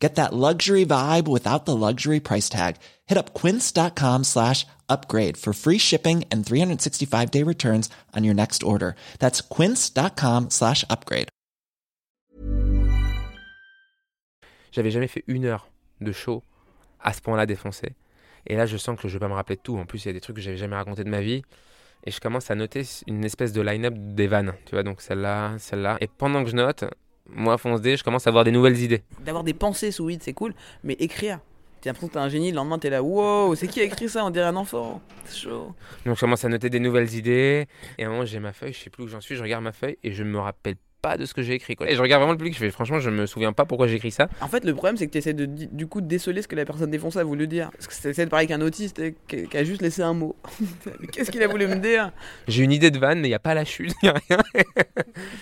Get that luxury vibe without the luxury price tag. Hit up quince.com slash upgrade for free shipping and 365 day returns on your next order. That's quince.com slash upgrade. J'avais jamais fait une heure de show à ce point-là défoncé. Et là, je sens que je vais pas me rappeler de tout. En plus, il y a des trucs que j'avais jamais raconté de ma vie. Et je commence à noter une espèce de line-up des vannes. Tu vois, donc celle-là, celle-là. Et pendant que je note, moi, fonce D, je commence à avoir des nouvelles idées. D'avoir des pensées sous vide, c'est cool, mais écrire. T'as l'impression que t'es un génie, le lendemain t'es là, wow, c'est qui a écrit ça On dirait un enfant. C'est chaud. Donc je commence à noter des nouvelles idées. Et à un moment, j'ai ma feuille, je sais plus où j'en suis, je regarde ma feuille et je me rappelle pas de ce que j'ai écrit. Quoi. Et je regarde vraiment le public, je fais franchement, je me souviens pas pourquoi j'ai écrit ça. En fait, le problème, c'est que tu essaies de, du coup de déceler ce que la personne défoncée a voulu dire. Parce que tu de parler avec un autiste qui, qui a juste laissé un mot. Qu'est-ce qu'il a voulu me dire? J'ai une idée de vanne, mais il n'y a pas la chute, il a rien.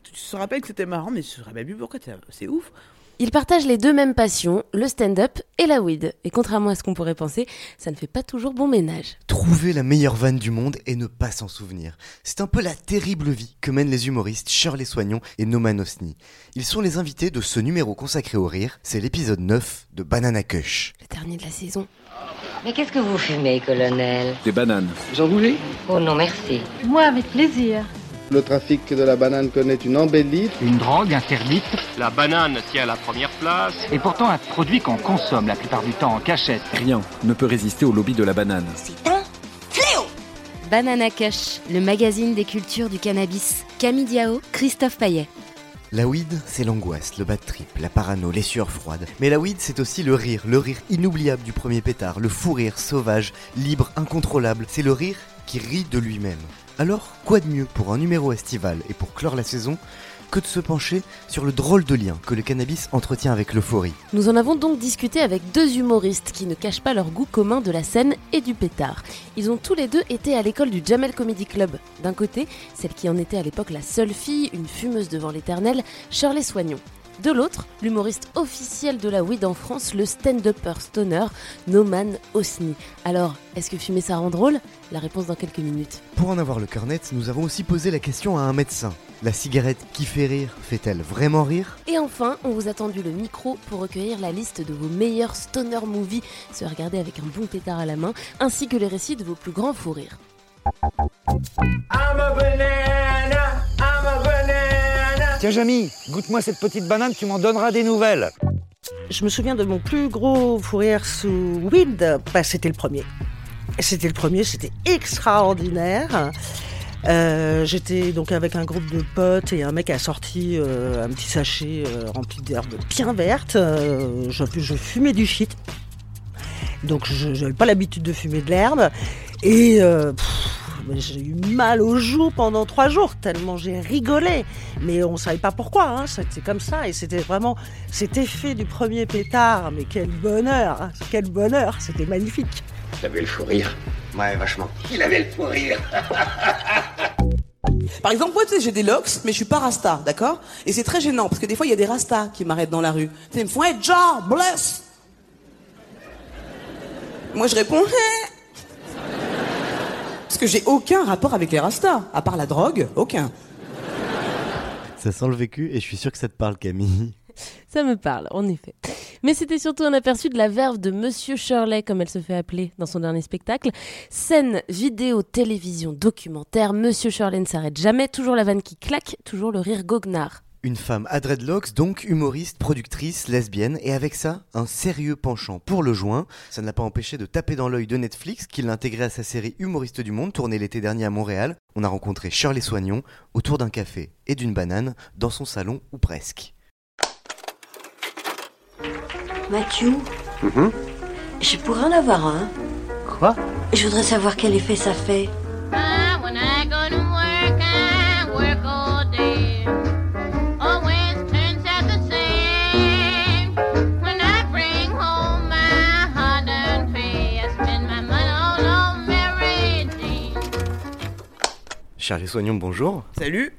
tu te rappelles que c'était marrant, mais je ne saurais plus pourquoi. C'est ouf. Ils partagent les deux mêmes passions, le stand-up et la weed. Et contrairement à ce qu'on pourrait penser, ça ne fait pas toujours bon ménage. Trouver la meilleure vanne du monde et ne pas s'en souvenir. C'est un peu la terrible vie que mènent les humoristes Shirley Soignon et Noman Osni. Ils sont les invités de ce numéro consacré au rire. C'est l'épisode 9 de Banana Kush. Le dernier de la saison. Mais qu'est-ce que vous fumez, colonel? Des bananes. Vous en voulez? Oh non, merci. Moi, avec plaisir. Le trafic de la banane connaît une embellie. Une drogue interdite. La banane tient la première place. Et pourtant un produit qu'on consomme la plupart du temps en cachette. Rien ne peut résister au lobby de la banane. C'est un fléau Banana Kush, le magazine des cultures du cannabis. Camille Diao, Christophe Paillet. La weed, c'est l'angoisse, le bad trip, la parano, les sueurs froides. Mais la weed, c'est aussi le rire, le rire inoubliable du premier pétard, le fou rire sauvage, libre, incontrôlable. C'est le rire qui rit de lui-même. Alors, quoi de mieux pour un numéro estival et pour clore la saison que de se pencher sur le drôle de lien que le cannabis entretient avec l'euphorie. Nous en avons donc discuté avec deux humoristes qui ne cachent pas leur goût commun de la scène et du pétard. Ils ont tous les deux été à l'école du Jamel Comedy Club. D'un côté, celle qui en était à l'époque la seule fille, une fumeuse devant l'éternel, Shirley Soignon. De l'autre, l'humoriste officiel de la weed en France, le stand-upper stoner Noman Osni. Alors, est-ce que fumer ça rend drôle? La réponse dans quelques minutes. Pour en avoir le cœur net, nous avons aussi posé la question à un médecin. La cigarette qui fait rire fait-elle vraiment rire? Et enfin, on vous a tendu le micro pour recueillir la liste de vos meilleurs stoner movies, se regarder avec un bon pétard à la main, ainsi que les récits de vos plus grands fous rires. Tiens Jamy, goûte-moi cette petite banane, tu m'en donneras des nouvelles. Je me souviens de mon plus gros fou rire sous weed, bah, c'était le premier. C'était le premier, c'était extraordinaire. Euh, J'étais donc avec un groupe de potes et un mec a sorti euh, un petit sachet euh, rempli d'herbes bien vertes. Je, je, fumais du shit. Donc je n'avais pas l'habitude de fumer de l'herbe. Et j'ai eu mal aux joues pendant trois jours, tellement j'ai rigolé. Mais on ne savait pas pourquoi, hein. c'était comme ça. Et c'était vraiment cet effet du premier pétard. Mais quel bonheur, hein. quel bonheur, c'était magnifique. Il avait le fou rire. Ouais, vachement. Il avait le fou rire. Par exemple, moi, tu sais, j'ai des locks, mais je suis pas rasta, d'accord? Et c'est très gênant, parce que des fois, il y a des rastas qui m'arrêtent dans la rue. Tu sais, ils me font « Hey, John, bless !» Moi, je réponds hey. Parce que j'ai aucun rapport avec les rastas, à part la drogue, aucun. Ça sent le vécu, et je suis sûr que ça te parle, Camille. Ça me parle, en effet. Mais c'était surtout un aperçu de la verve de Monsieur Shirley, comme elle se fait appeler dans son dernier spectacle. Scène, vidéo, télévision, documentaire, Monsieur Shirley ne s'arrête jamais, toujours la vanne qui claque, toujours le rire goguenard. Une femme à dreadlocks, donc humoriste, productrice, lesbienne, et avec ça, un sérieux penchant pour le joint. Ça ne l'a pas empêché de taper dans l'œil de Netflix, qui l'a intégré à sa série Humoriste du Monde, tournée l'été dernier à Montréal. On a rencontré Shirley Soignon autour d'un café et d'une banane dans son salon, ou presque. Mathieu, Mhm. je pourrais en avoir un. Quoi? Je voudrais savoir quel effet ça fait. Charlie Soignon, bonjour. Salut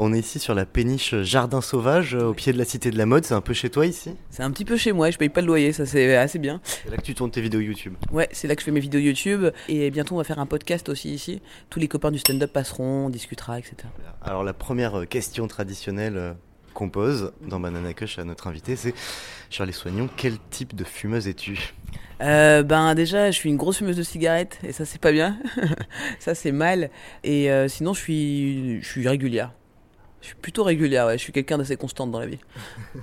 On est ici sur la péniche Jardin Sauvage, euh, au pied de la Cité de la Mode. C'est un peu chez toi ici? C'est un petit peu chez moi, je paye pas le loyer, ça c'est assez bien. C'est là que tu tournes tes vidéos YouTube. Ouais, c'est là que je fais mes vidéos YouTube. Et bientôt on va faire un podcast aussi ici. Tous les copains du stand-up passeront, on discutera, etc. Alors la première euh, question traditionnelle euh, qu'on pose dans Banana Kush à notre invité, c'est Charlie Soignon, quel type de fumeuse es-tu? Euh, ben déjà, je suis une grosse fumeuse de cigarettes et ça c'est pas bien. ça c'est mal. Et euh, sinon, je suis, je suis régulière. Je suis plutôt régulière. Ouais. Je suis quelqu'un d'assez constante dans la vie.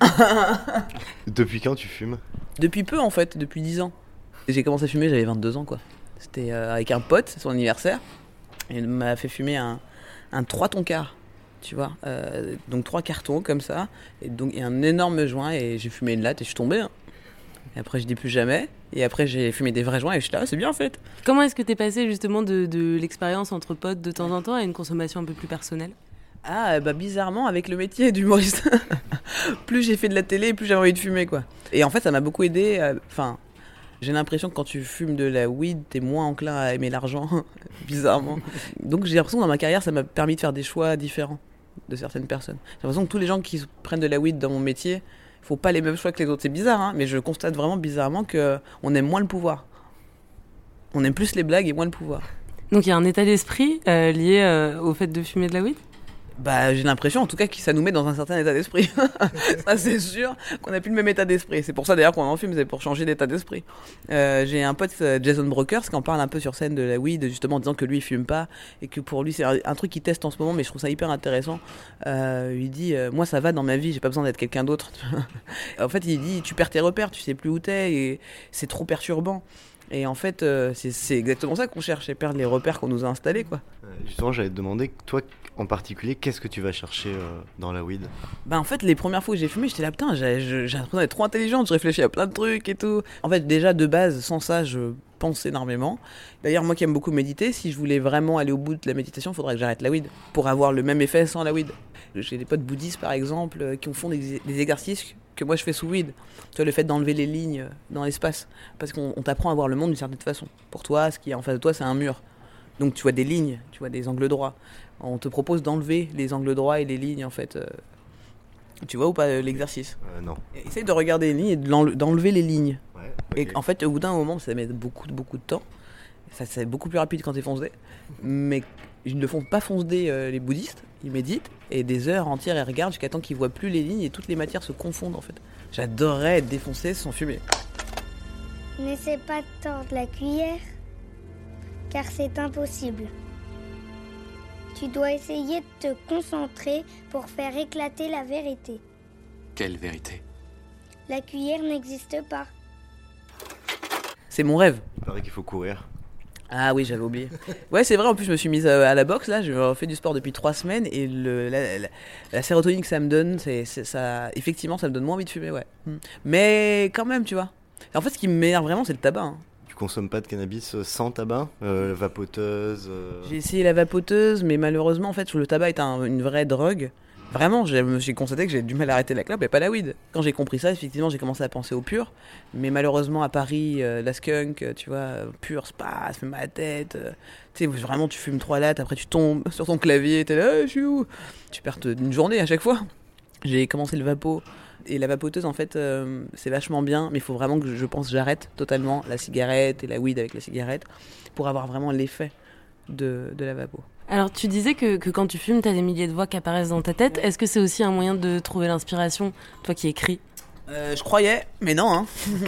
Depuis quand tu fumes? Depuis peu en fait, depuis 10 ans. J'ai commencé à fumer, j'avais 22 ans quoi. C'était euh, avec un pote, c'est son anniversaire. Et il m'a fait fumer un, un 3 ton quart. Tu vois, Euh, donc trois cartons comme ça, et donc et un énorme joint, et j'ai fumé une latte et je suis tombé. hein. Et après, je dis plus jamais. Et après, j'ai fumé des vrais joints et je suis là, c'est bien en fait. Comment est-ce que t'es passé justement de, de l'expérience entre potes de temps en temps à une consommation un peu plus personnelle? Ah, bah bizarrement, avec le métier d'humoriste, plus j'ai fait de la télé, plus j'avais envie de fumer, quoi. Et en fait, ça m'a beaucoup aidé. euh, Enfin, j'ai l'impression que quand tu fumes de la weed, t'es moins enclin à aimer l'argent, bizarrement. Donc j'ai l'impression que dans ma carrière, ça m'a permis de faire des choix différents de certaines personnes. J'ai l'impression que tous les gens qui prennent de la weed dans mon métier, faut pas les mêmes choix que les autres. C'est bizarre, hein, mais je constate vraiment bizarrement que on aime moins le pouvoir. On aime plus les blagues et moins le pouvoir. Donc il y a un état d'esprit euh, lié euh, au fait de fumer de la weed? Bah, j'ai l'impression, en tout cas, que ça nous met dans un certain état d'esprit. ça, c'est sûr qu'on n'a plus le même état d'esprit. C'est pour ça, d'ailleurs, qu'on en fume, c'est pour changer d'état d'esprit. Euh, j'ai un pote, euh, Jason Brokers, qui en parle un peu sur scène de la weed, justement, en disant que lui, il fume pas, et que pour lui, c'est un, truc qu'il teste en ce moment, mais je trouve ça hyper intéressant. Euh, il dit, moi, ça va dans ma vie, j'ai pas besoin d'être quelqu'un d'autre. en fait, il dit, tu perds tes repères, tu sais plus où t'es, et c'est trop perturbant. Et en fait, c'est exactement ça qu'on cherche, c'est perdre les repères qu'on nous a installés, quoi. Justement, j'allais te demander, toi en particulier, qu'est-ce que tu vas chercher euh, dans la weed? Bah en fait les premières fois que j'ai fumé j'étais là putain j'ai l'impression d'être trop intelligente, je réfléchis à plein de trucs et tout. En fait déjà de base sans ça je pense énormément. D'ailleurs moi qui aime beaucoup méditer, si je voulais vraiment aller au bout de la méditation il faudrait que j'arrête la weed pour avoir le même effet sans la weed. J'ai des potes bouddhistes par exemple euh, qui font des, exercices que moi je fais sous weed. Tu vois le fait d'enlever les lignes euh, dans l'espace parce qu'on on t'apprend à voir le monde d'une certaine façon. Pour toi ce qui est en face de toi c'est un mur. Donc tu vois des lignes, tu vois des angles droits. On te propose d'enlever les angles droits et les lignes en fait. euh, tu vois ou pas euh, l'exercice? Euh, Non. Essaye de regarder les lignes et d'enlever les lignes. Ouais, Et en fait, au bout d'un moment, ça met beaucoup, beaucoup de temps. Ça, c'est beaucoup plus rapide quand t'es foncé. Mais ils ne font pas foncer euh, les bouddhistes. Ils méditent et des heures entières, ils regardent jusqu'à temps qu'ils voient plus les lignes et toutes les matières se confondent en fait. J'adorerais être défoncé sans fumer. N'essaie pas de tordre la cuillère, car c'est impossible. Tu dois essayer de te concentrer pour faire éclater la vérité. Quelle vérité? La cuillère n'existe pas. C'est mon rêve. Il paraît qu'il faut courir. Ah oui, j'avais oublié. Ouais, c'est vrai, en plus, je me suis mise à, à la boxe, là, je fais du sport depuis trois semaines, et le, la, la- la sérotonine que ça me donne, c'est ça, effectivement, ça me donne moins envie de fumer, ouais. Mm. Mais quand même, tu vois. En fait, ce qui m'énerve vraiment, c'est le tabac. hein. Tu consommes pas de cannabis euh, sans tabac euh, Vapoteuse euh, J'ai essayé la vapoteuse, mais malheureusement, en fait, le tabac est un- une vraie drogue. Vraiment, je me suis constaté que j'ai du mal à arrêter la clope et pas la weed. Quand j'ai compris ça, effectivement, j'ai commencé à penser au pur. Mais malheureusement, à Paris, euh, la skunk, tu vois, pur, c'est pas, ça fait mal à la tête. euh, tu sais, vraiment, tu fumes trois lattes, après tu tombes sur ton clavier, t'es là, Ah, je suis où? Tu perds une journée à chaque fois. J'ai commencé le vapo. Et la vapoteuse, en fait, euh, c'est vachement bien, mais il faut vraiment que je, pense j'arrête totalement la cigarette et la weed avec la cigarette pour avoir vraiment l'effet de, de la vapo. Alors tu disais que, que quand tu fumes, t'as des milliers de voix qui apparaissent dans ta tête. Est-ce que c'est aussi un moyen de trouver l'inspiration, toi qui écris? Euh, je croyais, mais non, hein.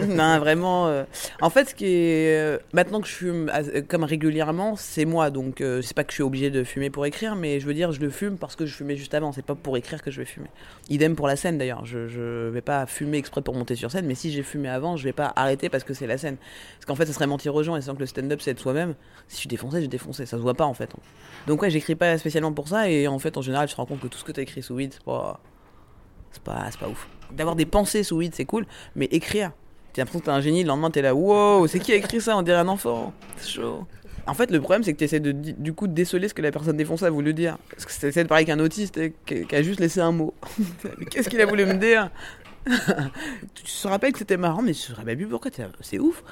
non, vraiment. euh. En fait, ce qui est euh, maintenant que je fume comme régulièrement, c'est moi, donc c'est pas que je suis obligé de fumer pour écrire, mais je veux dire, je le fume parce que je fumais juste avant. C'est pas pour écrire que je vais fumer. Idem pour la scène d'ailleurs. Je, je vais pas fumer exprès pour monter sur scène, mais si j'ai fumé avant, je vais pas arrêter parce que c'est la scène. Parce qu'en fait, ça serait mentir aux gens et sachant que le stand-up c'est être soi-même. Si je suis défoncé, j'ai défoncé. Ça se voit pas en fait. Donc ouais, j'écris pas spécialement pour ça et en fait, en général, je te rends compte que tout ce que t'as écrit sous weed, c'est pas c'est pas, pas ouf. D'avoir des pensées sous weed, c'est cool, mais écrire, t'as l'impression que t'es un génie, le lendemain t'es là, wow, c'est qui a écrit ça? On dirait un enfant. C'est chaud. En fait, le problème, c'est que t'essaies de, du coup de déceler ce que la personne défoncée a voulu dire. Parce que t'essaies de parler avec un autiste qui, a juste laissé un mot. qu'est-ce qu'il a voulu me dire? Tu te rappelles que c'était marrant, mais tu te rappelles plus pourquoi C'est ouf.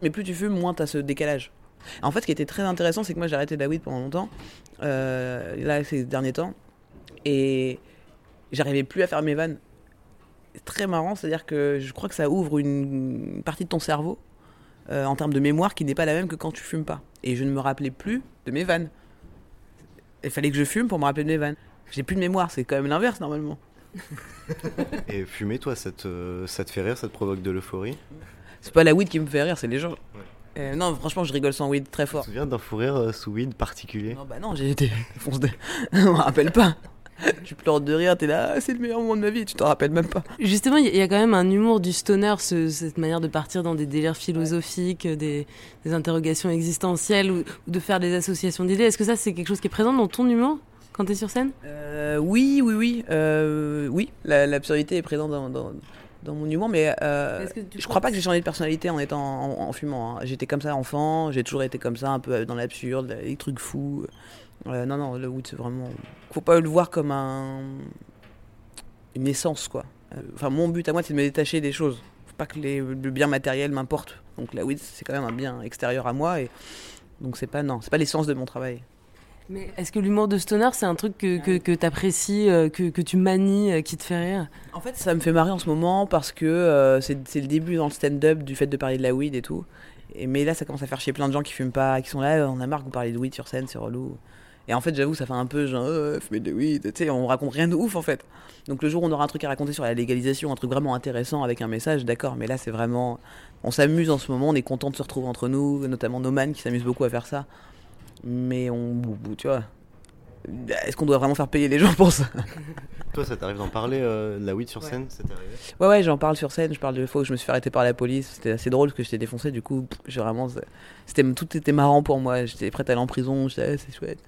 Mais plus tu fumes, moins t'as ce décalage. En fait, ce qui était très intéressant, c'est que moi j'ai arrêté la weed pendant longtemps, euh, là ces derniers temps. Et j'arrivais plus à faire mes vannes. C'est très marrant, c'est-à-dire que je crois que ça ouvre une partie de ton cerveau euh, en termes de mémoire qui n'est pas la même que quand tu fumes pas. Et je ne me rappelais plus de mes vannes. Il fallait que je fume pour me rappeler de mes vannes. J'ai plus de mémoire, c'est quand même l'inverse normalement. Et fumer, toi, ça te, ça te fait rire, ça te provoque de l'euphorie? C'est pas la weed qui me fait rire, c'est les gens. Euh, non, franchement, je rigole sans weed très Tu fort. te souviens d'un fou rire euh, sous weed particulier? Non, bah non, j'ai été. Je me rappelle pas. tu pleures de rire, t'es là, ah, c'est le meilleur moment de ma vie, tu t'en rappelles même pas. Justement, il y, y a quand même un humour du stoner, ce- cette manière de partir dans des délires philosophiques, des, des interrogations existentielles ou, ou de faire des associations d'idées. Est-ce que ça, c'est quelque chose qui est présent dans ton humour quand t'es sur scène? Euh, oui, oui, oui. Euh, oui, la- l'absurdité est présente dans, dans, dans mon humour, mais euh, je crois pas que j'ai changé de personnalité en étant en, en fumant. hein. J'étais comme ça enfant, j'ai toujours été comme ça, un peu dans l'absurde, les trucs fous. Euh, non, non, le weed, c'est vraiment. Faut pas le voir comme un. une essence, quoi. Euh, Enfin, mon but à moi, c'est de me détacher des choses. Faut pas que les, le bien matériel m'importe. Donc la weed, c'est quand même un bien extérieur à moi, et donc c'est pas non, c'est pas l'essence de mon travail. Mais est-ce que l'humour de stoner, c'est un truc que, que, que t'apprécies, euh, que, que tu manies, qui te fait rire? En fait, ça me fait marrer en ce moment parce que euh, c'est c'est le début dans le stand-up du fait de parler de la weed et tout. Et, mais là, ça commence à faire chier plein de gens qui fument pas, qui sont là, on a marre que vous parlez de weed sur scène, c'est relou. Et en fait, j'avoue, ça fait un peu genre, euh, fumer de weed, tu sais, on raconte rien de ouf en fait. Donc le jour où on aura un truc à raconter sur la légalisation, un truc vraiment intéressant avec un message, d'accord, mais là, c'est vraiment. On s'amuse en ce moment, on est content de se retrouver entre nous, notamment Noman qui s'amuse beaucoup à faire ça. Mais on. Tu vois. Est-ce qu'on doit vraiment faire payer les gens pour ça? Toi, ça t'arrive d'en parler euh, de la weed sur scène arrivé? Ouais, ouais, j'en parle sur scène. Je parle de fois où je me suis fait arrêter par la police. C'était assez drôle parce que j'étais défoncé. Du coup, pff, j'ai vraiment. C'était, tout était marrant pour moi. J'étais prête à aller en prison. J'étais, ah, c'est chouette.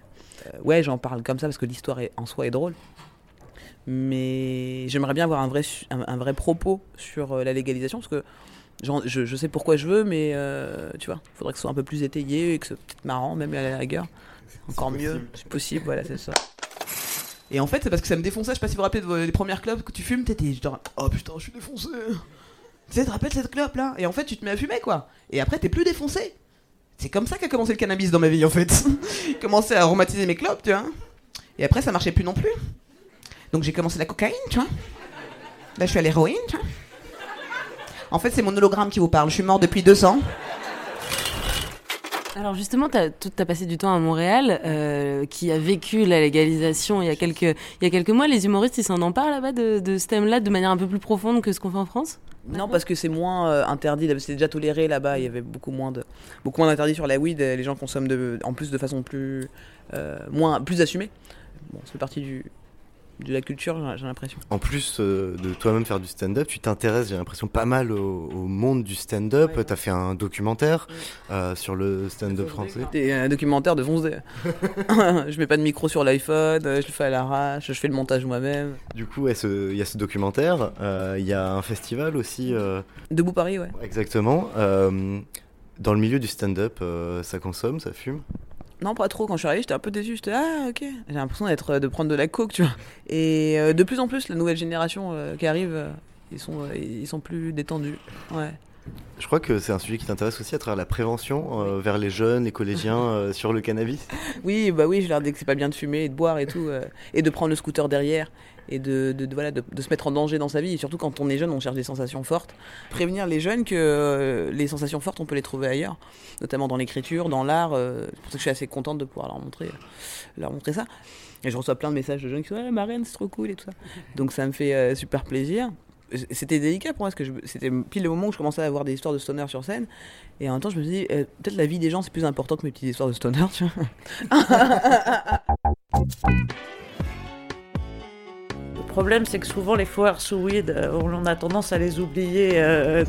Euh, ouais, j'en parle comme ça parce que l'histoire en soi est drôle. Mais j'aimerais bien avoir un vrai, un, un vrai propos sur euh, la légalisation parce que je, je sais pourquoi je veux, mais euh, tu vois, il faudrait que ce soit un peu plus étayé et que ce soit peut-être marrant, même à la rigueur. Encore mieux, c'est possible, voilà, c'est ça. Et en fait, c'est parce que ça me défonçait. Je sais pas si vous vous rappelez de vos- des premières clopes que tu fumes, t'étais genre, oh putain, je suis défoncé. Tu sais, tu te rappelles cette clope là? Et en fait, tu te mets à fumer quoi. Et après, t'es plus défoncé. C'est comme ça qu'a commencé le cannabis dans ma vie en fait. J'ai commencé à aromatiser mes clopes, tu vois. Et après, ça marchait plus non plus. Donc j'ai commencé la cocaïne, tu vois. Là, je suis à l'héroïne, tu vois. En fait, c'est mon hologramme qui vous parle. Je suis mort depuis deux ans. Alors justement, tu as, passé du temps à Montréal, euh, qui a vécu la légalisation il y a quelques, il y a quelques mois. Les humoristes, ils s'en emparent là-bas de ce thème-là de manière un peu plus profonde que ce qu'on fait en France? Non, parce que c'est moins euh, interdit. C'est déjà toléré là-bas. Il y avait beaucoup moins de, beaucoup moins d'interdits sur la weed. Les gens consomment de, en plus de façon plus, euh, moins, plus assumée. Bon, c'est partie du, de la culture, j'ai- l'impression. En plus euh, de toi-même faire du stand-up, tu t'intéresses, j'ai l'impression, pas mal au, au monde du stand-up. Ouais. Tu as fait un documentaire euh, sur le stand-up français. C'était un documentaire de Fonce je mets pas de micro sur l'iPhone, je le fais à l'arrache, je fais le montage moi-même. Du coup, il y a ce documentaire, euh, il y a un festival aussi. euh, Debout Paris, ouais. Exactement. euh, dans le milieu du stand-up, euh, ça consomme, ça fume? Non, pas trop. Quand je suis arrivé, j'étais un peu déçu. J'étais ah ok. J'ai l'impression d'être de prendre de la coke, tu vois. Et euh, de plus en plus, la nouvelle génération euh, qui arrive, euh, ils sont euh, ils sont plus détendus. Ouais. Je crois que c'est un sujet qui t'intéresse aussi à travers la prévention euh, vers les jeunes, les collégiens euh, sur le cannabis. Oui, bah oui, je leur dis que c'est pas bien de fumer et de boire et tout, euh, et de prendre le scooter derrière et de, de, voilà, de, se mettre en danger dans sa vie. Et surtout quand on est jeune, on cherche des sensations fortes. Prévenir les jeunes que euh, les sensations fortes, on peut les trouver ailleurs, notamment dans l'écriture, dans l'art. euh, c'est pour ça que je suis assez contente de pouvoir leur montrer, leur montrer ça. Et je reçois plein de messages de jeunes qui sont ah, ma reine, c'est trop cool et tout ça. Donc ça me fait euh, super plaisir. C'était délicat pour moi parce que c'était pile le moment où je commençais à avoir des histoires de stoner sur scène. Et en même temps, je me dis, euh, peut-être la vie des gens c'est plus important que mes petites histoires de stoner. Problème, c'est que souvent, les foires sous weed, euh, on a tendance à les oublier euh,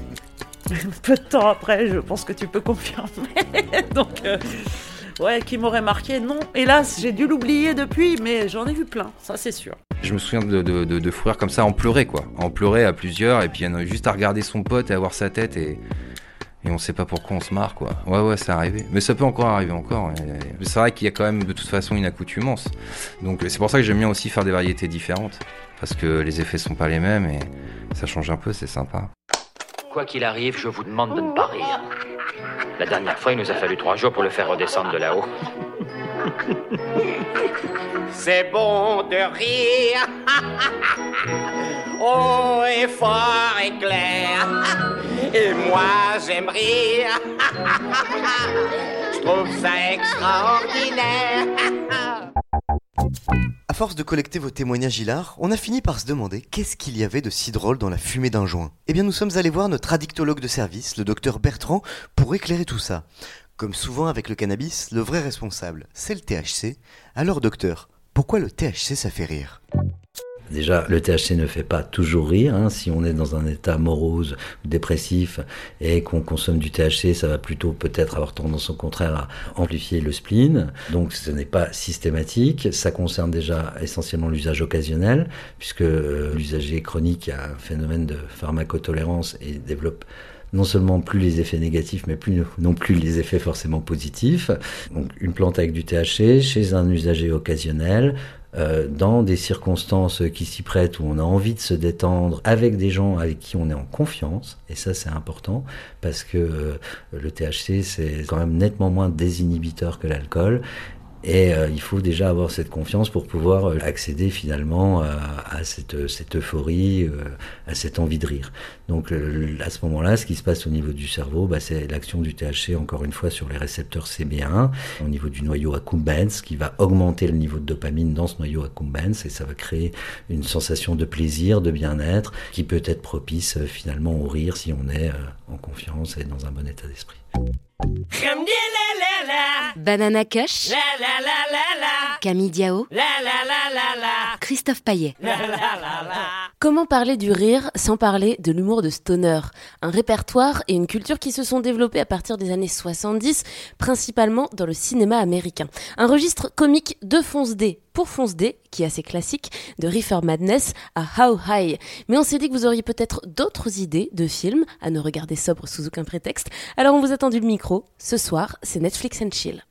peu de temps après. Je pense que tu peux confirmer. Donc, euh, ouais, qui m'aurait marqué Non, hélas, j'ai dû l'oublier depuis, mais j'en ai vu plein, ça c'est sûr. Je me souviens de, de, comme ça, en pleurer quoi. En pleurer à plusieurs, et puis en a juste à regarder son pote et à voir sa tête, et, et on sait pas pourquoi on se marre quoi. Ouais, ouais, c'est arrivé. Mais ça peut encore arriver encore. mais C'est vrai qu'il y a quand même de toute façon une accoutumance. Donc c'est pour ça que j'aime bien aussi faire des variétés différentes. Parce que les effets sont pas les mêmes, et ça change un peu, c'est sympa. Quoi qu'il arrive, je vous demande de ne pas rire. La dernière fois, il nous a fallu trois jours pour le faire redescendre de là-haut. C'est bon de rire. oh, et fort et clair. Et moi, j'aime rire. Je trouve ça extraordinaire. À force de collecter vos témoignages hilars, on a fini par se demander qu'est-ce qu'il y avait de si drôle dans la fumée d'un joint. Eh bien, nous sommes allés voir notre addictologue de service, le docteur Bertrand, pour éclairer tout ça. Comme souvent avec le cannabis, le vrai responsable, c'est le THC. Alors, docteur, pourquoi le THC ça fait rire? Déjà, le THC ne fait pas toujours rire. Hein. Si on est dans un état morose ou dépressif et qu'on consomme du THC, ça va plutôt peut-être avoir tendance au contraire à amplifier le spleen. Donc ce n'est pas systématique. Ça concerne déjà essentiellement l'usage occasionnel, puisque euh, l'usager chronique a un phénomène de pharmacotolérance et développe non seulement plus les effets négatifs, mais plus non plus les effets forcément positifs. Donc une plante avec du THC chez un usager occasionnel, euh, dans des circonstances qui s'y prêtent où on a envie de se détendre avec des gens avec qui on est en confiance, et ça c'est important parce que euh, le THC c'est quand même nettement moins désinhibiteur que l'alcool et euh, il faut déjà avoir cette confiance pour pouvoir euh, accéder finalement à, à cette, cette, euphorie, euh, à cette envie de rire. Donc à ce moment-là, ce qui se passe au niveau du cerveau, bah, c'est l'action du THC, encore une fois, sur les récepteurs CB1, au niveau du noyau accumbens, qui va augmenter le niveau de dopamine dans ce noyau accumbens, et ça va créer une sensation de plaisir, de bien-être, qui peut être propice finalement au rire si on est en confiance et dans un bon état d'esprit. Banana Kush, Camille Diao, Christophe Paillet. Comment parler du rire sans parler de l'humour de stoner? Un répertoire et une culture qui se sont développés à partir des années 70, principalement dans le cinéma américain. Un registre comique de fonce D pour fonce D, qui est assez classique, de Reefer Madness à How High. Mais on s'est dit que vous auriez peut-être d'autres idées de films à ne regarder sobre sous aucun prétexte. Alors on vous a tendu le micro. Ce soir, c'est Netflix and Chill.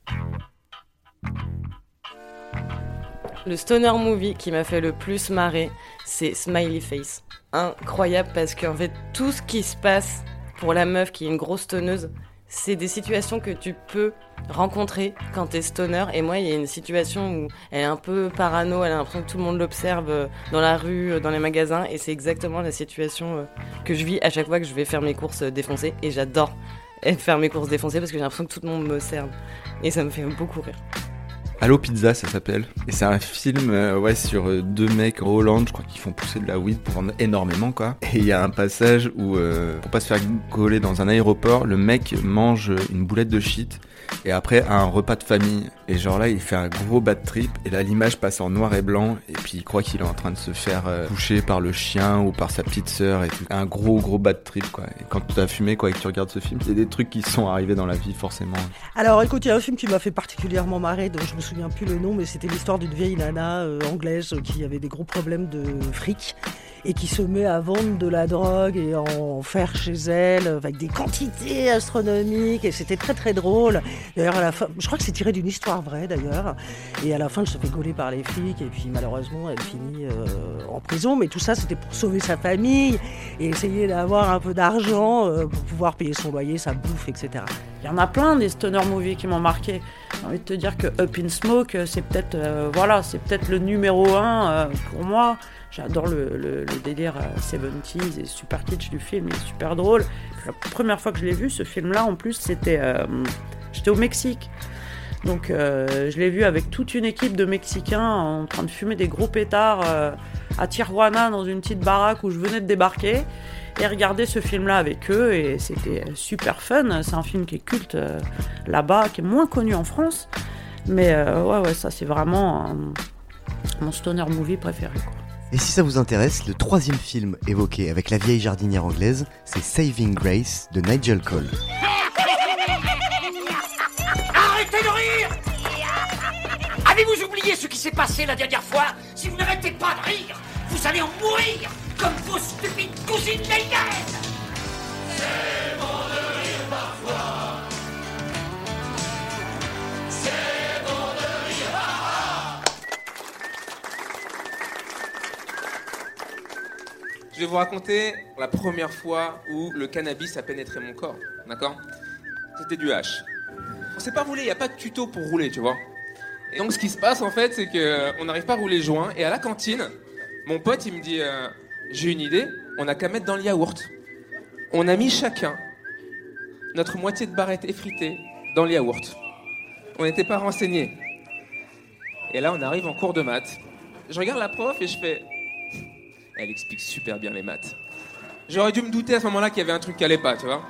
Le stoner movie qui m'a fait le plus marrer, c'est Smiley Face. Incroyable parce qu'en fait, tout ce qui se passe pour la meuf qui est une grosse stoneuse, c'est des situations que tu peux rencontrer quand t'es stoner. Et moi, il y a une situation où elle est un peu parano, elle a l'impression que tout le monde l'observe euh, dans la rue, euh, dans les magasins. Et c'est exactement la situation euh, que je vis à chaque fois que je vais faire mes courses défoncées. Et j'adore faire mes courses défoncées parce que j'ai l'impression que tout le monde me serve. Et ça me fait beaucoup rire. Allo Pizza, ça s'appelle. Et c'est un film euh, ouais, sur euh, deux mecs en Hollande, je crois qu'ils font pousser de la weed pour vendre énormément, quoi. Et il y a un passage où, euh, pour pas se faire coller dans un aéroport, le mec mange une boulette de shit et après un repas de famille. Et genre là, il fait un gros bad trip et là, l'image passe en noir et blanc et puis il croit qu'il est en train de se faire toucher par le chien ou par sa petite sœur et tout. Un gros gros bad trip, quoi. Et quand tu as fumé, quoi, et que tu regardes ce film, a des trucs qui sont arrivés dans la vie, forcément. Alors écoute, il y a un film qui m'a fait particulièrement marrer, dont je me souviens plus le nom, mais c'était l'histoire d'une vieille nana euh, anglaise qui avait des gros problèmes de fric et qui se met à vendre de la drogue et en faire chez elle avec des quantités astronomiques et c'était très très drôle. D'ailleurs à la fin, je crois que c'est tiré d'une histoire vraie d'ailleurs et à la fin elle se fait gauler par les flics et puis malheureusement elle finit euh, en prison mais tout ça c'était pour sauver sa famille et essayer d'avoir un peu d'argent euh, pour pouvoir payer son loyer, sa bouffe, etc. Il y en a plein des stoner movies qui m'ont marqué. J'ai envie de te dire que Up in Smoke, c'est peut-être euh, voilà, c'est peut-être le numéro un euh, pour moi. J'adore le, le, le, délire 70s et super kitsch du film, il est super drôle. la première fois que je l'ai vu, ce film-là, en plus, c'était euh, j'étais au Mexique. Donc je l'ai vu avec toute une équipe de Mexicains en train de fumer des gros pétards à Tijuana dans une petite baraque où je venais de débarquer et regarder ce film-là avec eux et c'était super fun. C'est un film qui est culte euh, là-bas, qui est moins connu en France, mais euh, ouais ouais ça c'est vraiment mon stoner movie préféré. Et si ça vous intéresse, le troisième film évoqué avec la vieille jardinière anglaise, c'est Saving Grace de Nigel Cole. Ce qui s'est passé la dernière fois Si vous n'arrêtez pas de rire, vous allez en mourir comme vos stupides cousines lesbiennes C'est bon de rire parfois C'est bon de rire Je vais vous raconter la première fois où le cannabis a pénétré mon corps, d'accord? C'était du hash. On s'est pas roulé, il n'y a pas de tuto pour rouler, tu vois. Et donc ce qui se passe en fait, c'est que euh, n'arrive pas à rouler le joint. Et à la cantine, mon pote il me dit euh, J'ai une idée, on n'a qu'à mettre dans le yaourt. On a mis chacun notre moitié de barrette effritée dans le yaourt. On n'était pas renseignés. Et là, on arrive en cours de maths. Je regarde la prof et je fais Elle explique super bien les maths. J'aurais dû me douter à ce moment-là qu'il y avait un truc qui allait pas, tu vois.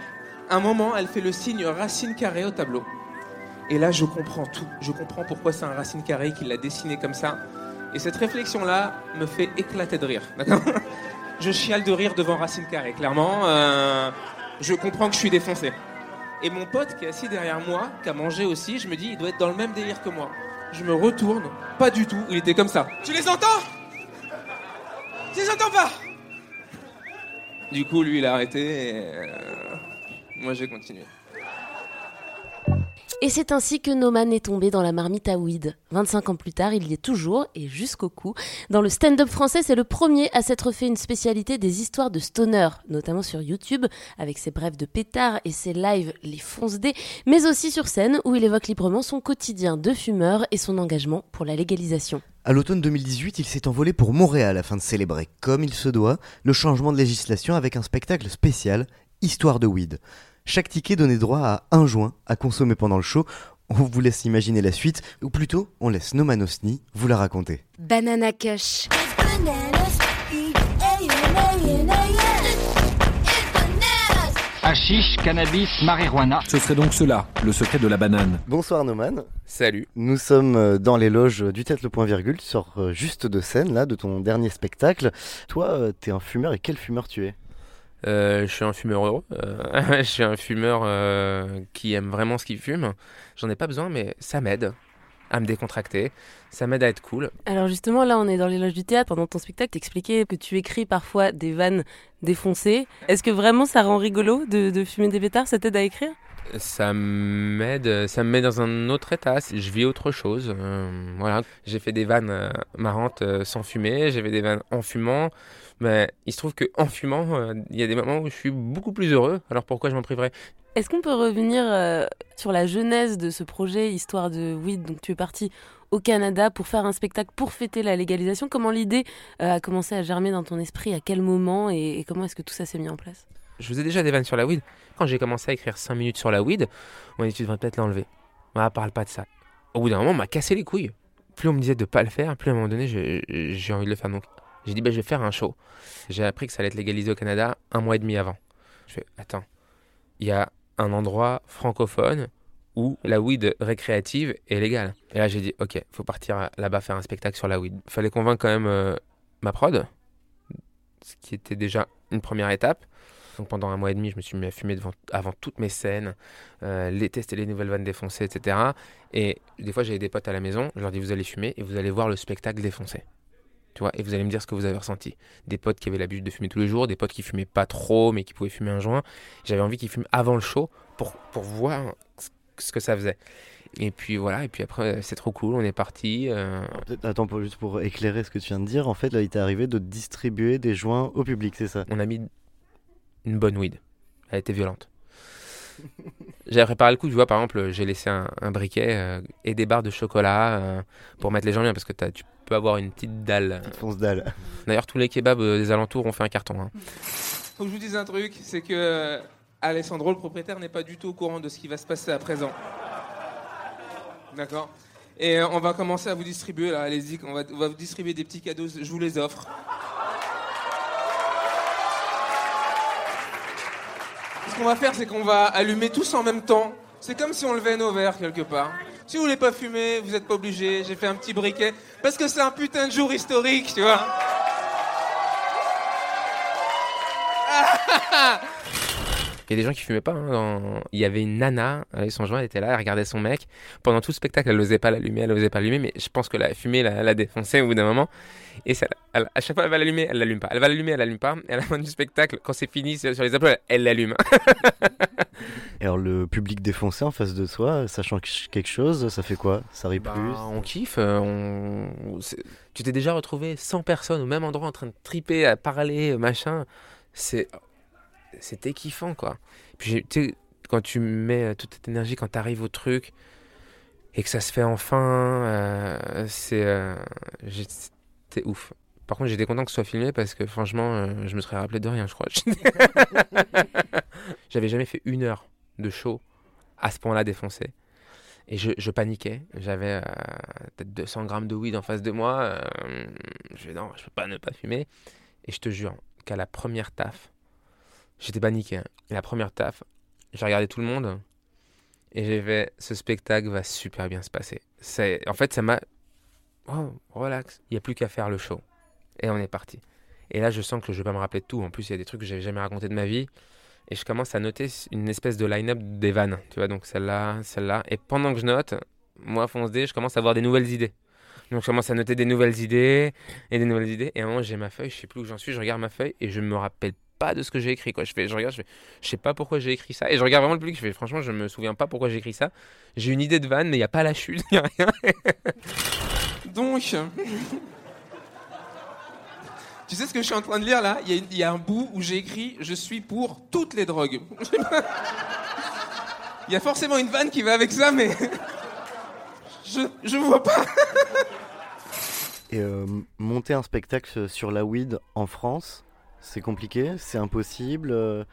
Un moment, elle fait le signe racine carrée au tableau. Et là, je comprends tout. Je comprends pourquoi c'est un racine carré qu'il l'a dessiné comme ça. Et cette réflexion-là me fait éclater de rire. Je chiale de rire devant racine carré. Clairement, euh, je comprends que je suis défoncé. Et mon pote qui est assis derrière moi, qui a mangé aussi, je me dis, il doit être dans le même délire que moi. Je me retourne, pas du tout, il était comme ça. Tu les entends? Tu les entends pas? Du coup, lui, il a arrêté et euh, moi, j'ai continué. Et c'est ainsi que Noman est tombé dans la marmite à weed. 25 ans plus tard, il y est toujours et jusqu'au cou. Dans le stand-up français, c'est le premier à s'être fait une spécialité des histoires de stoner, notamment sur YouTube, avec ses brèves de pétard et ses lives Les Fonce D, mais aussi sur scène où il évoque librement son quotidien de fumeur et son engagement pour la légalisation. À l'automne 2018, il s'est envolé pour Montréal afin de célébrer, comme il se doit, le changement de législation avec un spectacle spécial, Histoire de weed. Chaque ticket donnait droit à un joint à consommer pendant le show. On vous laisse imaginer la suite, ou plutôt, on laisse Noman Osni vous la raconter. Banana Kush. Hashish, cannabis, marijuana. Ce serait donc cela, le secret de la banane. Bonsoir Noman. Salut. Nous sommes euh, dans les loges du Tête le Point Virgule, tu sors euh, juste de scène là, de ton dernier spectacle. Toi, euh, t'es un fumeur et quel fumeur tu es? Euh, je suis un fumeur heureux. Euh, je suis un fumeur euh, qui aime vraiment ce qu'il fume. J'en ai pas besoin, mais ça m'aide à me décontracter. Ça m'aide à être cool. Alors justement, là, on est dans les loges du théâtre. Pendant ton spectacle, t'expliquais que tu écris parfois des vannes défoncées. Est-ce que vraiment ça rend rigolo de, fumer des pétards Ça t'aide à écrire? Ça m'aide, ça me met dans un autre état. Je vis autre chose. Euh, voilà. J'ai fait des vannes euh, marrantes euh, sans fumer. J'ai fait des vannes en fumant. Mais il se trouve que en fumant, il y a des moments où je suis beaucoup plus heureux. Alors pourquoi je m'en priverais? Est-ce qu'on peut revenir sur la genèse de ce projet Histoire de Weed Donc tu es parti au Canada pour faire un spectacle pour fêter la légalisation. Comment l'idée a commencé à germer dans ton esprit? À quel moment? Et comment est-ce que tout ça s'est mis en place? Je faisais déjà des vannes sur la weed. Quand j'ai commencé à écrire 5 minutes sur la weed, on m'a dit tu devrais peut-être l'enlever. Ah, parle pas de ça. Au bout d'un moment, on m'a cassé les couilles. Plus on me disait de pas le faire, plus à un moment donné, j'ai j'ai envie de le faire. Donc j'ai dit bah, je vais faire un show. J'ai appris que ça allait être légalisé au Canada un mois et demi avant. Je fais attends, il y a un endroit francophone où la weed récréative est légale. Et là j'ai dit ok, faut partir là-bas faire un spectacle sur la weed. Fallait convaincre quand même euh, ma prod, ce qui était déjà une première étape. Donc pendant un mois et demi, je me suis mis à fumer devant, avant toutes mes scènes, euh, les tester les nouvelles vannes défoncées, etc. Et des fois, j'avais des potes à la maison, je leur dis vous allez fumer et vous allez voir le spectacle défoncé. Tu vois, et vous allez me dire ce que vous avez ressenti. Des potes qui avaient l'habitude de fumer tous les jours, des potes qui fumaient pas trop, mais qui pouvaient fumer un joint. J'avais envie qu'ils fument avant le show pour, pour voir ce- que ça faisait. Et puis voilà, et puis après, c'est trop cool, on est parti. euh, Attends, pour, juste pour éclairer ce que tu viens de dire, en fait, là, il t'est arrivé de distribuer des joints au public, c'est ça? On a mis une bonne weed. Elle était violente. J'ai préparé le coup, tu vois, par exemple, j'ai laissé un, un briquet euh, et des barres de chocolat euh, pour mettre les gens bien, parce que tu peux avoir une petite dalle. Petite fonce dalle. D'ailleurs, tous les kebabs euh, des alentours ont fait un carton. hein. Faut que je vous dise un truc, c'est que Alessandro, le propriétaire, n'est pas du tout au courant de ce qui va se passer à présent. D'accord? Et on va commencer à vous distribuer, là, allez-y, on va, on va vous distribuer des petits cadeaux, je vous les offre. Ce qu'on va faire, c'est qu'on va allumer tous en même temps. C'est comme si on levait nos verres quelque part. Si vous voulez pas fumer, vous n'êtes pas obligé. J'ai fait un petit briquet parce que c'est un putain de jour historique, tu vois. Il y a des gens qui fumaient pas. hein, dans- Il y avait une nana avec son joint, elle était là, elle regardait son mec. Pendant tout le spectacle, elle n'osait pas l'allumer, elle n'osait pas l'allumer, mais je pense que la fumée l'a, l'a défoncé au bout d'un moment. Et ça, elle- à chaque fois, elle va l'allumer, elle l'allume pas. Elle va l'allumer, elle l'allume pas. Et à la fin du spectacle, quand c'est fini sur les applaudissements, elle l'allume. Alors, le public défoncé en face de toi, sachant quelque chose, ça fait quoi? Ça rit Bah, plus? on kiffe. euh, on... Tu t'es déjà retrouvé 100 personnes au même endroit en train de triper, à parler, euh, machin. C'est... C'était kiffant, quoi. Puis, tu sais, quand tu mets euh, toute cette énergie, quand tu arrives au truc, et que ça se fait enfin, euh, c'est euh, c'était ouf. Par contre, j'étais content que ce soit filmé parce que franchement, euh, je me serais rappelé de rien, je crois. J'avais jamais fait une heure de show à ce point-là défoncé. Et je, paniquais. J'avais peut-être 200 grammes de weed en face de moi. je vais non, je peux pas ne pas fumer. Et je te jure qu'à la première taf, j'étais paniqué. hein. La première taf, j'ai regardé tout le monde et j'ai fait ce spectacle va super bien se passer. En fait ça m'a oh, relax, il y a plus qu'à faire le show. Et on est parti. Et là, je sens que je vais pas me rappeler de tout. En plus, il y a des trucs que j'avais jamais raconté de ma vie. Et je commence à noter une espèce de line-up des vannes. Tu vois, donc celle-là, celle-là. Et pendant que je note, moi, fonce D, je commence à avoir des nouvelles idées. Donc je commence à noter des nouvelles idées et des nouvelles idées. Et à un moment, j'ai ma feuille, je sais plus où j'en suis. Je regarde ma feuille et je me rappelle pas de ce que j'ai écrit. Quoi. Je, fais, je regarde, je fais, je sais pas pourquoi j'ai écrit ça. Et je regarde vraiment le public. Je fais, franchement, je me souviens pas pourquoi j'ai écrit ça. J'ai une idée de vanne, mais il n'y a pas la chute, il n'y a rien. Donc, tu sais ce que je suis en train de lire là? Il y, a une- il y a un bout où j'ai écrit Je suis pour toutes les drogues. Il y a forcément une vanne qui va avec ça, mais. Je, je vois pas. Et euh, monter un spectacle sur la weed en France, c'est compliqué, c'est impossible. euh,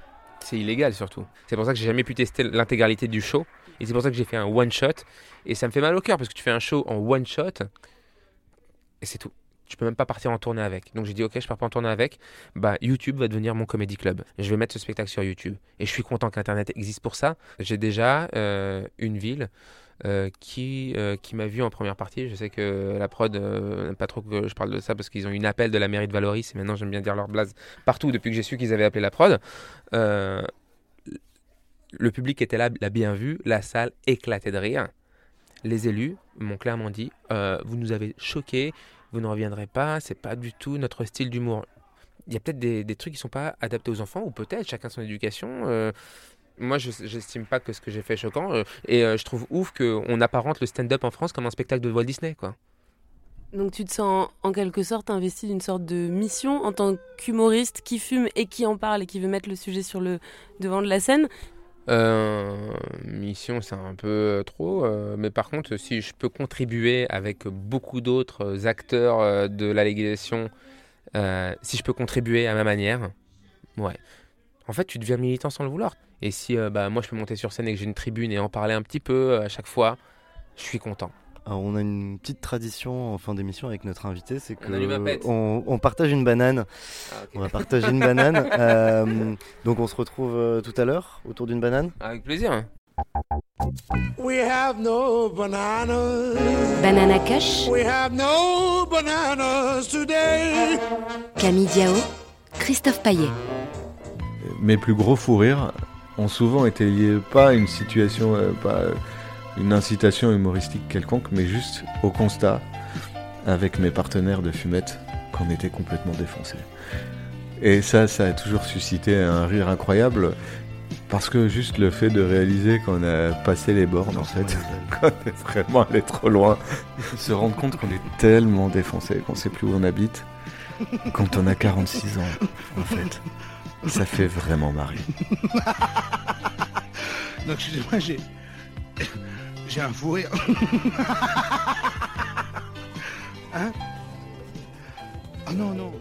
C'est illégal surtout. C'est pour ça que j'ai jamais pu tester l'intégralité du show. Et c'est pour ça que j'ai fait un one shot. Et ça me fait mal au cœur parce que tu fais un show en one shot et c'est tout. Tu peux même pas partir en tournée avec. Donc j'ai dit ok, je pars pas en tournée avec. Bah YouTube va devenir mon comedy club. Je vais mettre ce spectacle sur YouTube. Et je suis content qu'Internet existe pour ça. J'ai déjà euh, une ville euh, qui, euh, qui m'a vu en première partie. Je sais que la prod euh, pas trop que je parle de ça parce qu'ils ont eu une appel de la mairie de Valoris. Et maintenant j'aime bien dire leur blase partout depuis que j'ai su qu'ils avaient appelé la prod. Le public était là, l'a bien vu, la salle éclatait de rire. Les élus m'ont clairement dit Vous nous avez choqués, vous ne reviendrez pas, c'est pas du tout notre style d'humour. Il y a peut-être des, des trucs qui sont pas adaptés aux enfants, ou peut-être chacun son éducation. Moi, je j'estime pas que ce que j'ai fait est choquant, euh, et euh, je trouve ouf qu'on apparente le stand-up en France comme un spectacle de Walt Disney, quoi. Donc tu te sens en quelque sorte investi d'une sorte de mission en tant qu'humoriste qui fume et qui en parle et qui veut mettre le sujet sur le devant de la scène? Euh, mission, c'est un peu trop. euh, mais par contre, si je peux contribuer avec beaucoup d'autres acteurs de la légalisation, euh, si je peux contribuer à ma manière, ouais. En fait, tu deviens militant sans le vouloir. Et si euh, bah, moi, je peux monter sur scène et que j'ai une tribune et en parler un petit peu euh, à chaque fois, je suis content. Alors, on a une petite tradition en fin d'émission avec notre invité, c'est que On partage une banane. Ah. On va partager une banane. Euh, donc on se retrouve tout à l'heure autour d'une banane. Avec plaisir. We have no bananas. Banana Kush, We have no bananas today. Camille Diao, Christophe Paillet. Mes plus gros fous rires ont souvent été liés pas à une situation, euh, pas euh, une incitation humoristique quelconque, mais juste au constat avec mes partenaires de fumette qu'on était complètement défoncés. Et ça, ça a toujours suscité un rire incroyable. Parce que juste le fait de réaliser qu'on a passé les bornes, en fait, qu'on est vraiment allé trop loin, se rendre compte qu'on est tellement défoncé, qu'on sait plus où on habite, quand on a 46 ans, en fait. Ça fait vraiment marrer. non, excusez-moi, j'ai. J'ai un fou rire. hein? Ah non, non.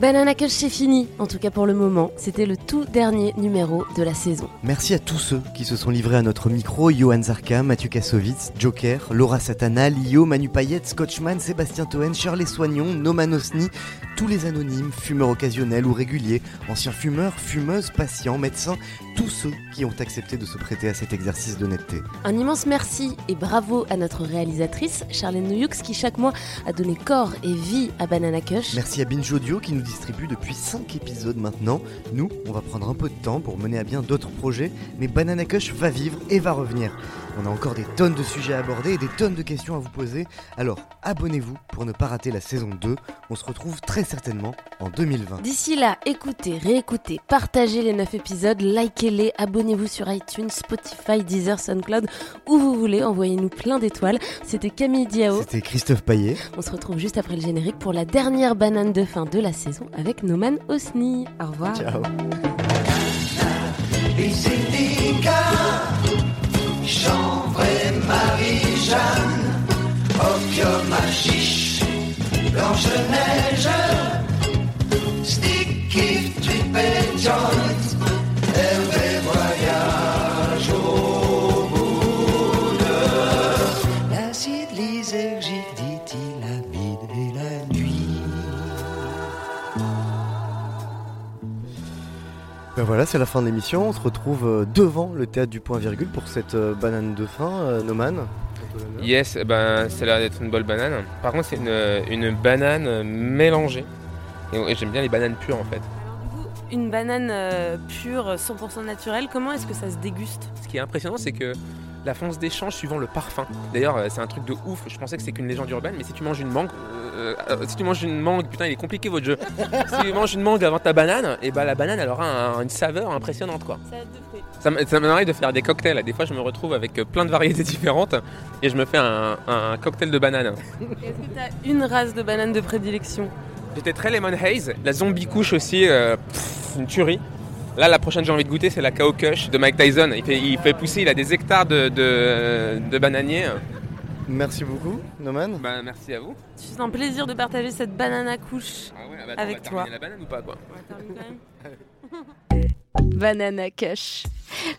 Banana Kush, c'est fini, en tout cas pour le moment. C'était le tout dernier numéro de la saison. Merci à tous ceux qui se sont livrés à notre micro Johan Zarka, Mathieu Kassovitz, Joker, Laura Satana, Lio, Manu Payette, Scotchman, Sébastien Toen, Shirley Soignon, Noman Osni, tous les anonymes, fumeurs occasionnels ou réguliers, anciens fumeurs, fumeuses, patients, médecins, tous ceux qui ont accepté de se prêter à cet exercice d'honnêteté. Un immense merci et bravo à notre réalisatrice, Charlène Noyoux, qui chaque mois a donné corps et vie à Banana Kush. Merci à Binge Audio qui nous distribue depuis 5 épisodes maintenant. Nous, on va prendre un peu de temps pour mener à bien d'autres projets, mais Banana Kush va vivre et va revenir. On a encore des tonnes de sujets à aborder et des tonnes de questions à vous poser. Alors abonnez-vous pour ne pas rater la saison 2. On se retrouve très certainement en 2020. D'ici là, écoutez, réécoutez, partagez les 9 épisodes, likez-les, abonnez-vous sur iTunes, Spotify, Deezer, SoundCloud, où vous voulez, envoyez-nous plein d'étoiles. C'était Camille Diao. C'était Christophe Paillet. On se retrouve juste après le générique pour la dernière banane de fin de la saison avec Noman Osni. Au revoir. Ciao. Les syndicats, chanvre et Marie, Jeanne, opium chiche, Blanche-Neige, Sticky, Ben voilà, c'est la fin de l'émission. On se retrouve euh, devant le théâtre du point virgule pour cette euh, banane de fin, euh, Noman. Yes, eh ben, ça a l'air d'être une bonne banane. Par contre, c'est une, une banane mélangée. Et, et j'aime bien les bananes pures en fait. Une banane pure, 100% naturelle, comment est-ce que ça se déguste? Ce qui est impressionnant, c'est que la fonce d'échange suivant le parfum. D'ailleurs, euh, c'est un truc de ouf. Je pensais que c'est qu'une légende urbaine, mais si tu manges une mangue, euh, euh, si tu manges une mangue, putain, il est compliqué votre jeu. si tu manges une mangue avant ta banane, et ben la banane, elle aura un- une saveur impressionnante quoi. Ça, ça m'arrive de faire des cocktails. Des fois, je me retrouve avec plein de variétés différentes et je me fais un, un cocktail de banane. Est-ce que t'as une race de banane de prédilection? J'étais très lemon haze. La zombie couche aussi, euh, pff, une tuerie. Là, la prochaine que j'ai envie de goûter, c'est la Kao Kush de Mike Tyson. Il fait, il fait pousser, il a des hectares de, de, de bananiers. Merci beaucoup, Noman. Bah, merci à vous. C'est un plaisir de partager cette banane à couche Ah ouais, bah, attends, avec on va toi. terminer la banane ou pas quoi Banana Kush.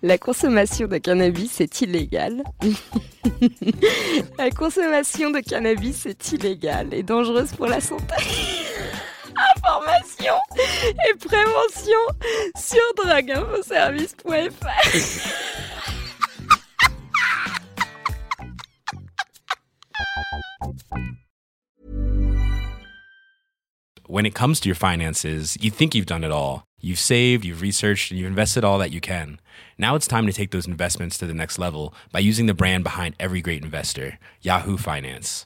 La consommation de cannabis est illégale. La consommation de cannabis est illégale et dangereuse pour la santé. Information et prévention sur when it comes to your finances, you think you've done it all. You've saved, you've researched, and you've invested all that you can. Now it's time to take those investments to the next level by using the brand behind every great investor, Yahoo Finance.